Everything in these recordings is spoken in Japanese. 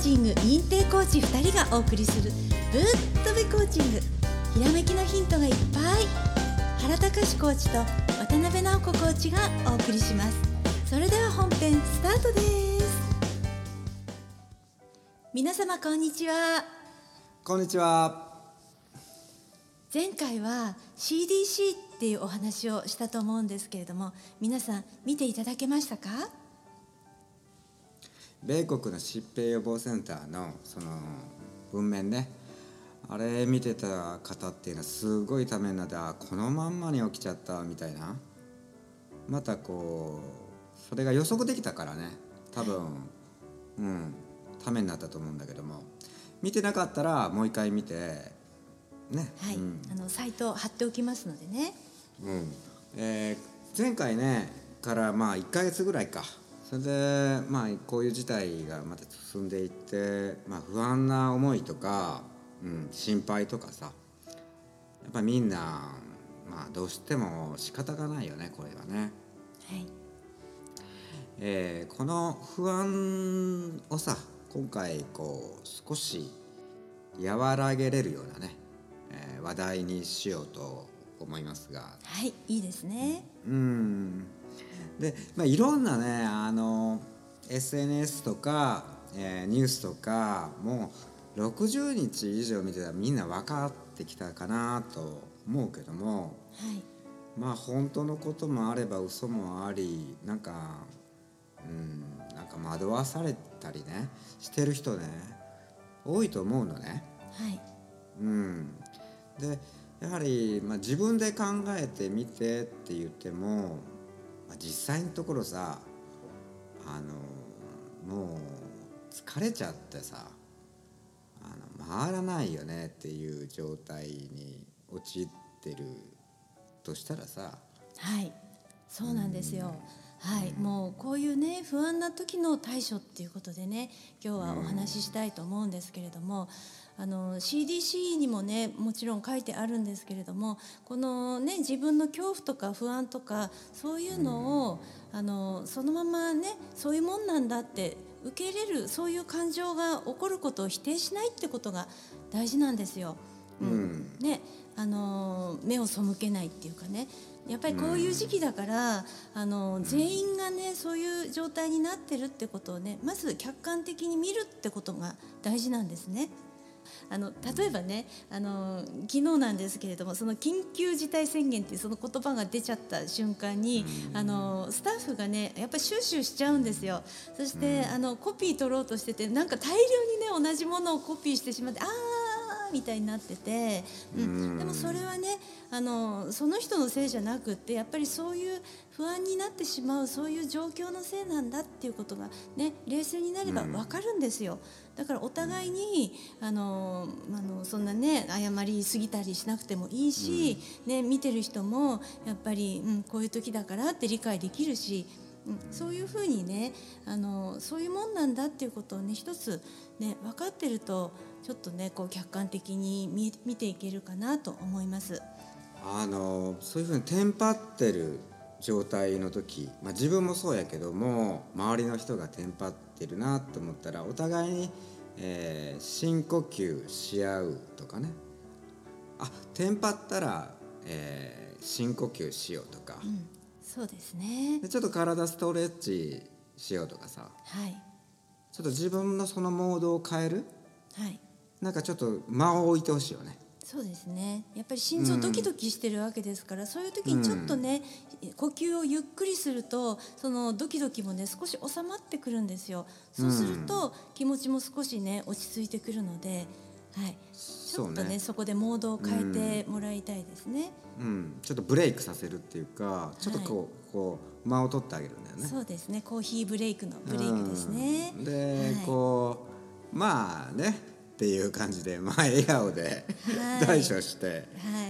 ーチング認定コーチ2人がお送りするぶっとべコーチング。ひらめきのヒントがいっぱい。原隆コーチと渡辺直子コーチがお送りします。それでは本編スタートです。皆様こんにちは。こんにちは。前回は CDC っていうお話をしたと思うんですけれども皆さん見ていただけましたか？米国の疾病予防センターのその文面ね。あれ見てた方っていうのはすごいためになってあこのまんまに起きちゃったみたいな。またこうそれが予測できたからね。多分、うんためになったと思うんだけども。見てなかったらもう一回見てね。はい、うん。あのサイトを貼っておきますのでね。うん。えー前回ねからまあ1ヶ月ぐらいかそれでまあこういう事態がまた進んでいって、まあ、不安な思いとか、うん、心配とかさやっぱみんなまあどうしても仕方がないよねこれはね。はい。えーこの不安をさ今回こう少し和らげれるようなね、えー話題にしようと思いますが。はいいいですね。うんで、まあ、いろんなねあの SNS とか、えーニュースとかもう60日以上見てたらみんな分かってきたかなと思うけどもはい。まあ本当のこともあれば嘘もありなんかうんなんか惑わされたりねしてる人ね多いと思うのね。はい。うん、でやはり、まあ、自分で考えてみてって言っても、まあ、実際のところさあのもう疲れちゃってさあの回らないよねっていう状態に陥ってるとしたらさはい。そうなんですよはいもうこういうね不安な時の対処っていうことでね今日はお話ししたいと思うんですけれども、あの CDC にもねもちろん書いてあるんですけれどもこのね自分の恐怖とか不安とかそういうのを、あのそのままねそういうもんなんだって受け入れるそういう感情が起こることを否定しないってことが大事なんですよ。うん。ねあの目を背けないっていうかねやっぱりこういう時期だから、あの全員がねそういう状態になってるってことをねまず客観的に見るってことが大事なんですね。あの例えばねあの昨日なんですけれどもその緊急事態宣言っていうその言葉が出ちゃった瞬間に、あのスタッフがねやっぱりシューシューしちゃうんですよ。そして、あのコピー取ろうとしててなんか大量にね同じものをコピーしてしまってあーみたいになってて、うん、でもそれはねあのその人のせいじゃなくってやっぱりそういう不安になってしまうそういう状況のせいなんだっていうことがね冷静になれば分かるんですよ。だからお互いにあのあのそんなね謝りすぎたりしなくてもいいし、ね、見てる人もやっぱり、うん、こういう時だからって理解できるし、うん、そういうふうにねあのそういうもんなんだっていうことをね一つね分かってるとちょっとねこう客観的に見見ていけるかなと思います。あのそういうふうにテンパってる状態の時、まあ、自分もそうやけども周りの人がテンパってるなと思ったらお互いに、えー深呼吸し合うとかね。あテンパったら、えー深呼吸しようとか、うん、そうですね。でちょっと体ストレッチしようとかさ。はい。ちょっと自分のそのモードを変える。はいなんかちょっと間を置いてほしいよね。そうですね。やっぱり心臓ドキドキしてるわけですから、そういう時にちょっとね、呼吸をゆっくりするとそのドキドキもね少し収まってくるんですよ。そうすると、気持ちも少しね落ち着いてくるので、はい、ちょっとねねそこでモードを変えてもらいたいですね。うん、ちょっとブレイクさせるっていうかちょっとこう,、こう間を取ってあげるんだよね。そうですね。コーヒーブレイクのブレイクですね。うん。で、はい。こうまあねっていう感じで、まあ、笑顔ではい対処して、は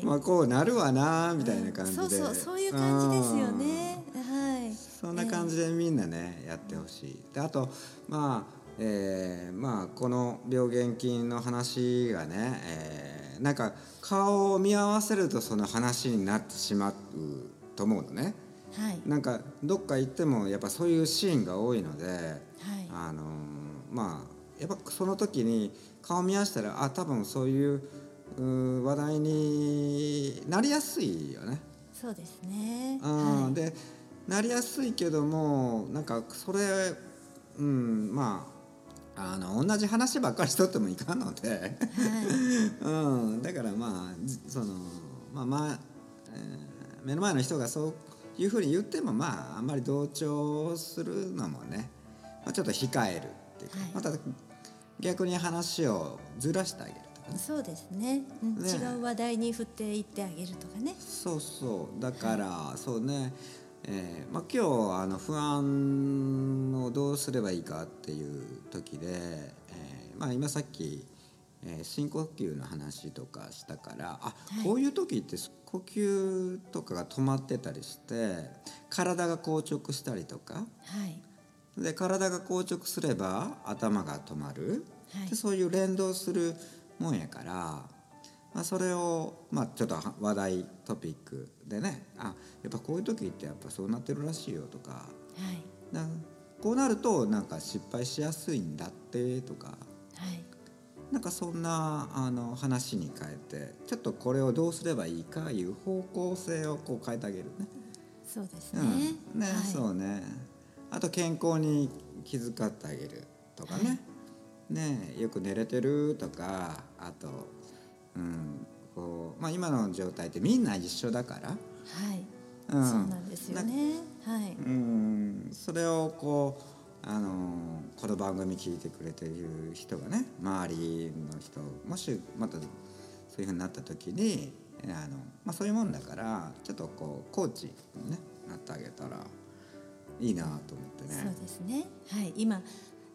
いまあこうなるわなみたいな感じで、そうそうそういう感じですよね。はい。そんな感じでみんなねやってほしい。であとまあ、えーまあこの病原菌の話がね、えーなんか顔を見合わせるとその話になってしまうと思うのね。はい。なんかどっか行ってもやっぱそういうシーンが多いので、はい。あのーまあやっぱその時に顔見合わせたらあ多分そういうう話題になりやすいよね。そうですね。うんはい、でなりやすいけどもなんかそれうんまああの同じ話ばっかりしとってもいかんので、はい、うん、だからまあじそのまあまあ、えー目の前の人がそういうふうに言ってもまああんまり同調するのもね、まあ、ちょっと控えるっていうか、はいまた逆に話をずらしてあげるとかね。そうですね,うん、ね。違う話題に振っていってあげるとかね。そうそう。だから、そうね、えーまあ、今日あの不安をどうすればいいかっていう時で、えーまあ、今さっき、えー深呼吸の話とかしたからあ、はい。こういう時って呼吸とかが止まってたりして体が硬直したりとかはい、で体が硬直すれば頭が止まる、はい。でそういう連動するもんやから、まあ、それを、まあ、ちょっとは話題トピックでねあやっぱこういう時ってやっぱそうなってるらしいよとか。はい、なこうなるとなんか失敗しやすいんだってとか。はい、なんかそんなあの話に変えてちょっとこれをどうすればいいかいう方向性をこう変えてあげるね。そうですね。うん、ね、はい、そうねあと健康に気遣ってあげるとかね、はい。ねよく寝れてるとかあと、うんこうまあ、今の状態ってみんな一緒だから、はい、うん、そうなんですよね。はい、うん。それをこうあのこの番組聞いてくれてる人がね周りの人もしまたそういうふうになった時にあの、まあ、そういうもんだからちょっとこうコーチに、ね、なってあげたらいいなと思ってそう。ですね。はい、今。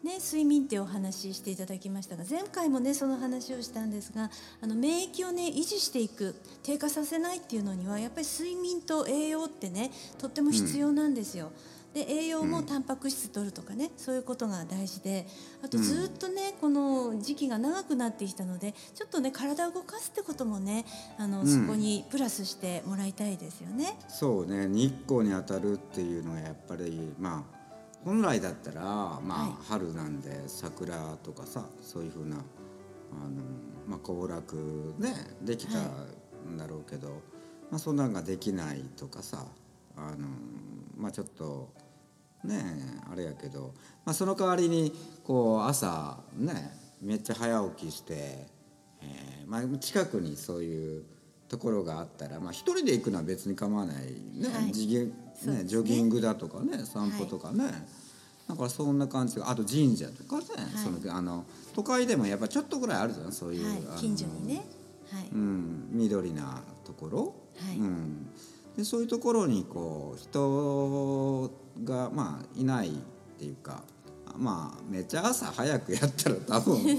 ね、睡眠ってお話ししていただきましたが前回もねその話をしたんですがあの免疫をね維持していく低下させないっていうのにはやっぱり睡眠と栄養ってねとっても必要なんですよ。で栄養もタンパク質取るとかね、そういうことが大事であとずっとね、この時期が長くなってきたのでちょっとね体を動かすってこともねあの、ん。そこにプラスしてもらいたいですよね。そうね日光に当たるっていうのはやっぱりまあ本来だったらまあ、はい。春なんで桜とかさそういうふうなあのまあ行楽ねできたんだろうけど、まあそんなんができないとかさあのまあちょっとねあれやけど、まあ、その代わりにこう朝ねめっちゃ早起きして、えーまあ、近くにそういうところがあったら、まあ、一人で行くのは別に構わないね,、はい。ねね。ジョギングだとかね散歩とかね、だからそんな感じ。があと神社とかね、そのあの都会でもやっぱちょっとぐらいあるじゃん。そういう、はい。近所にね。はい、うん、緑なところ、はい。うん、でそういうところにこう人がまあいないっていうかまあめっちゃ朝早くやったら多分ね、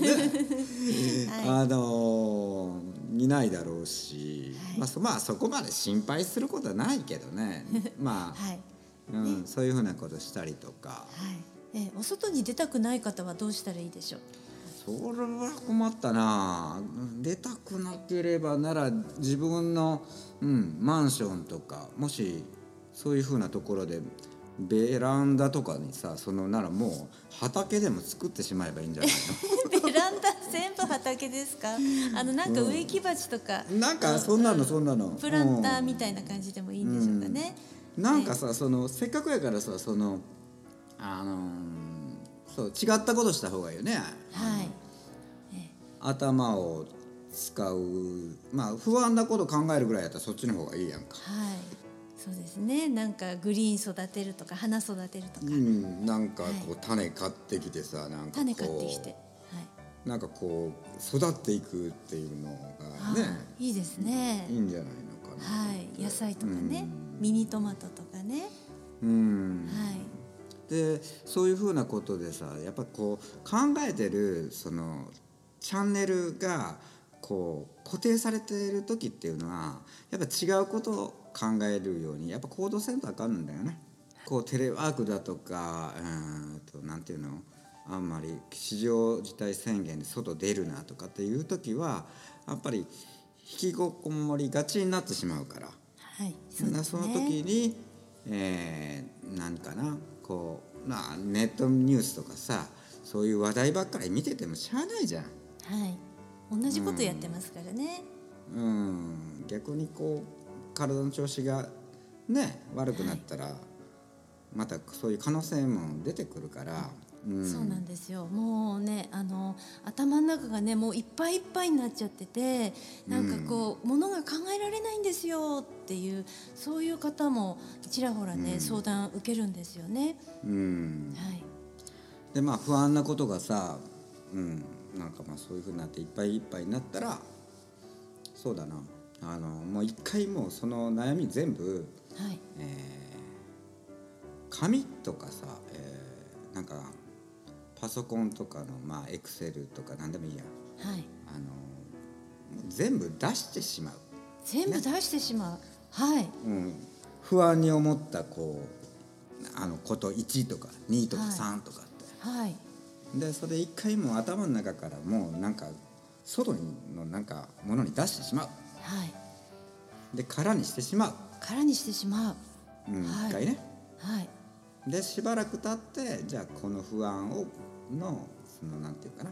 あのいないだろうし、はい。まあそまあそこまで心配することはないけどね。まあ、はい。うんそういうふうなことしたりとか。はい、えお外に出たくない方はどうしたらいいでしょう？それは困ったな。出たくなければなら自分の、うん、マンションとかもしそういうふうなところでベランダとかにさそのならもう畑でも作ってしまえばいいんじゃない ベランダ全部畑ですか？あのなんか植木鉢とか、のなんかそんなのそんなの。プランターみたいな感じでもいいんでしょうかね。うん。なんかさそのせっかくやからさそのあのーそう違ったことした方がいいよね。はい。頭を使うまあ不安なこと考えるぐらいやったらそっちの方がいいやんかはい。そうですね。なんかグリーン育てるとか花育てるとか、うん、なんかはいこう種買ってきてさなんか種買ってきて、はい。なんかこう育っていくっていうのあがねーいいですねい。いんじゃないのかなはい。野菜とかね、ミニトマトとかね。うん、はい。でそういうふうなことでさやっぱこう考えてるそのチャンネルがこう固定されている時っていうのはやっぱ違うことを考えるようにやっぱ行動せんとあかんんだよね。こうテレワークだとかうんとなんていうのあんまり市場事態宣言で外出るなとかっていう時はやっぱり引きこもりがちになってしまうから。はい。そね。その時に、えー、何かなこう、まあ、ネットニュースとかさそういう話題ばっかり見ててもしゃあないじゃんはい。同じことやってますからね、うん。逆にこう体の調子がね悪くなったら、またそういう可能性も出てくるから、うん、そうなんですよ。もうねあの頭の中がねもういっぱいいっぱいになっちゃっててなんかこう、ものが考えられないんですよっていうそういう方もちらほらね、相談受けるんですよね。うん。はい。でまあ不安なことがさ、うん、なんかまあそういうふうになっていっぱいいっぱいになったらそうだな。あのもう一回もうその悩み全部、はい。えー紙とかさ、えーなんかパソコンとかのまあエクセルとか何でもいいや。はい。あの全部出してしまう、全部出してしまう、はい。うん、不安に思ったこうあのこと1とか2とかはい。3とかって。はいでそれ一回もう頭の中からもうなんか外のなんかものに出してしまう。はい。で空にしてしまう、空にしてしまう。うんはい。一回ね。はい。でしばらく経ってじゃあこの不安をのそのなんていうかな。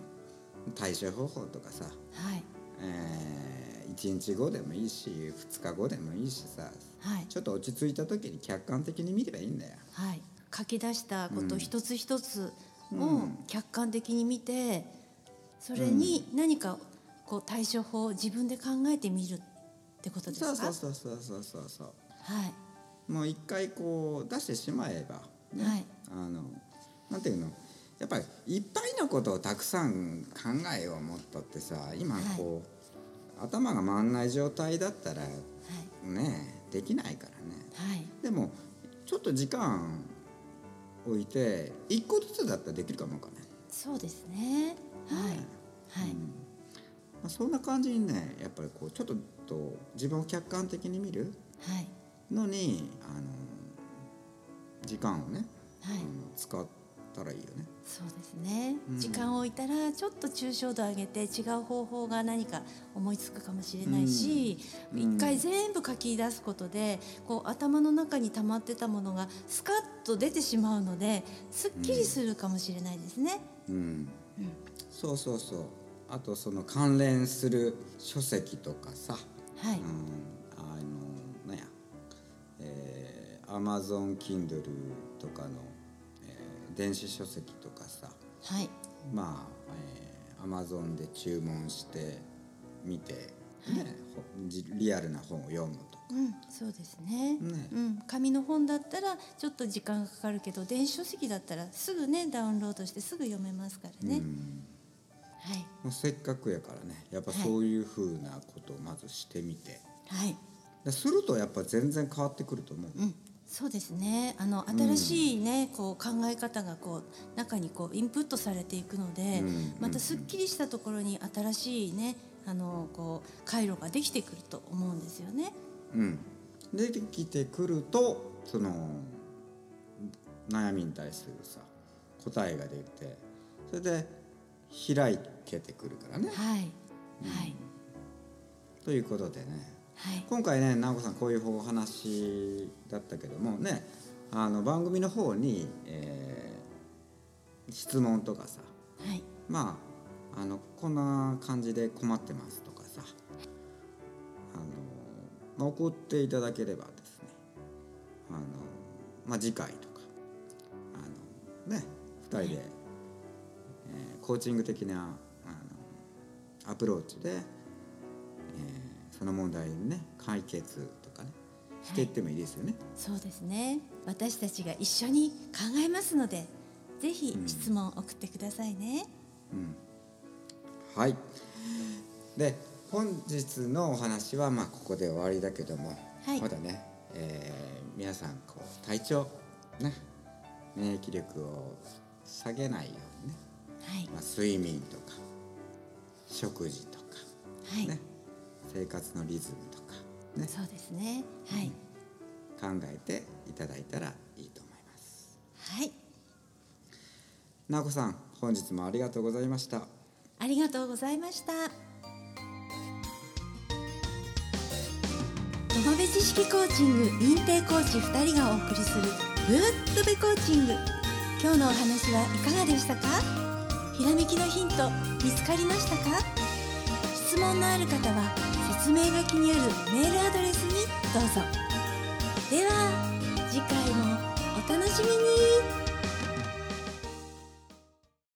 対処方法とかさ、はい。えー、1日後でもいいし2日後でもいいしさ。はい。ちょっと落ち着いた時に客観的に見ればいいんだよ。はい。書き出したこと一つ一つをうん客観的に見てそれに何かこう対処法を自分で考えてみるってことですか？そうそうそうそうそうそうはい。もう一回こう出してしまえば、ね。はい。あのなんていうの？やっぱりいっぱいのことをたくさん考えよう思ったってさ今こう、頭が回んない状態だったらはい。ねできないからね。はい。でもちょっと時間置いて一個ずつだったらできるかもわかんない、そうですね。はい。ね。はい。うん。まあ、そんな感じにねやっぱりこうちょっとと自分を客観的に見るはい。のにあの時間をね、はい。うん使ったらいいよね。そうですね、うん。時間を置いたらちょっと抽象度上げて違う方法が何か思いつくかもしれないし、うん。一回全部書き出すことでこう頭の中に溜まってたものがスカッと出てしまうのですっきりするかもしれないですね。うん、うん。そうそうそう。あとその関連する書籍とかさ、はい、うん、あのなんや。えー、Amazon Kindle とかの、えー電子書籍とかさはい、まあ、えー、Amazon で注文してみて、ねほじリアルな本を読むとか。うん、そうですね。ね。うん、紙の本だったらちょっと時間がかかるけど電子書籍だったらすぐねダウンロードしてすぐ読めますからね。うん。はい。もうせっかくやからねやっぱはい。そういうふうなことをまずしてみて、はい。でするとやっぱ全然変わってくると思う、うん、そうですね。あの新しいね、こう考え方がこう中にこうインプットされていくので、うん。またすっきりしたところに新しいね、あのこう回路ができてくると思うんですよね。うん、出てきてくるとその悩みに対するさ答えが出てそれで開けてくるからね。はい、はい、ということでねはい、今回ね直子さんこういうお話だったけどもねあの番組の方に、えー質問とかさはい、まああのこんな感じで困ってますとかさあの、まあ、送っていただければですねあの、まあ、次回とかあのね2人で、えーコーチング的なあのアプローチで、えーその問題にね解決とかねしていってもいいですよね。そうですね。私たちが一緒に考えますので、ぜひ質問を送ってくださいね。はい。で本日のお話はまあここで終わりだけども、はいまだね、えー皆さんこう体調ね免疫力を下げないようにね、はい、まあ、睡眠とか食事とか、はい、ね生活のリズムとかねそうですね。はい、考えていただいたらいいと思います。はい、直子さん本日もありがとうございました。ありがとうございました。友部知識コーチング認定コーチ2人がお送りする「ぶーっとべコーチング」今日のお話はいかがでしたか？ひらめきのヒント見つかりましたか？質問のある方は説明書きにあるメールアドレスにどうぞ。では次回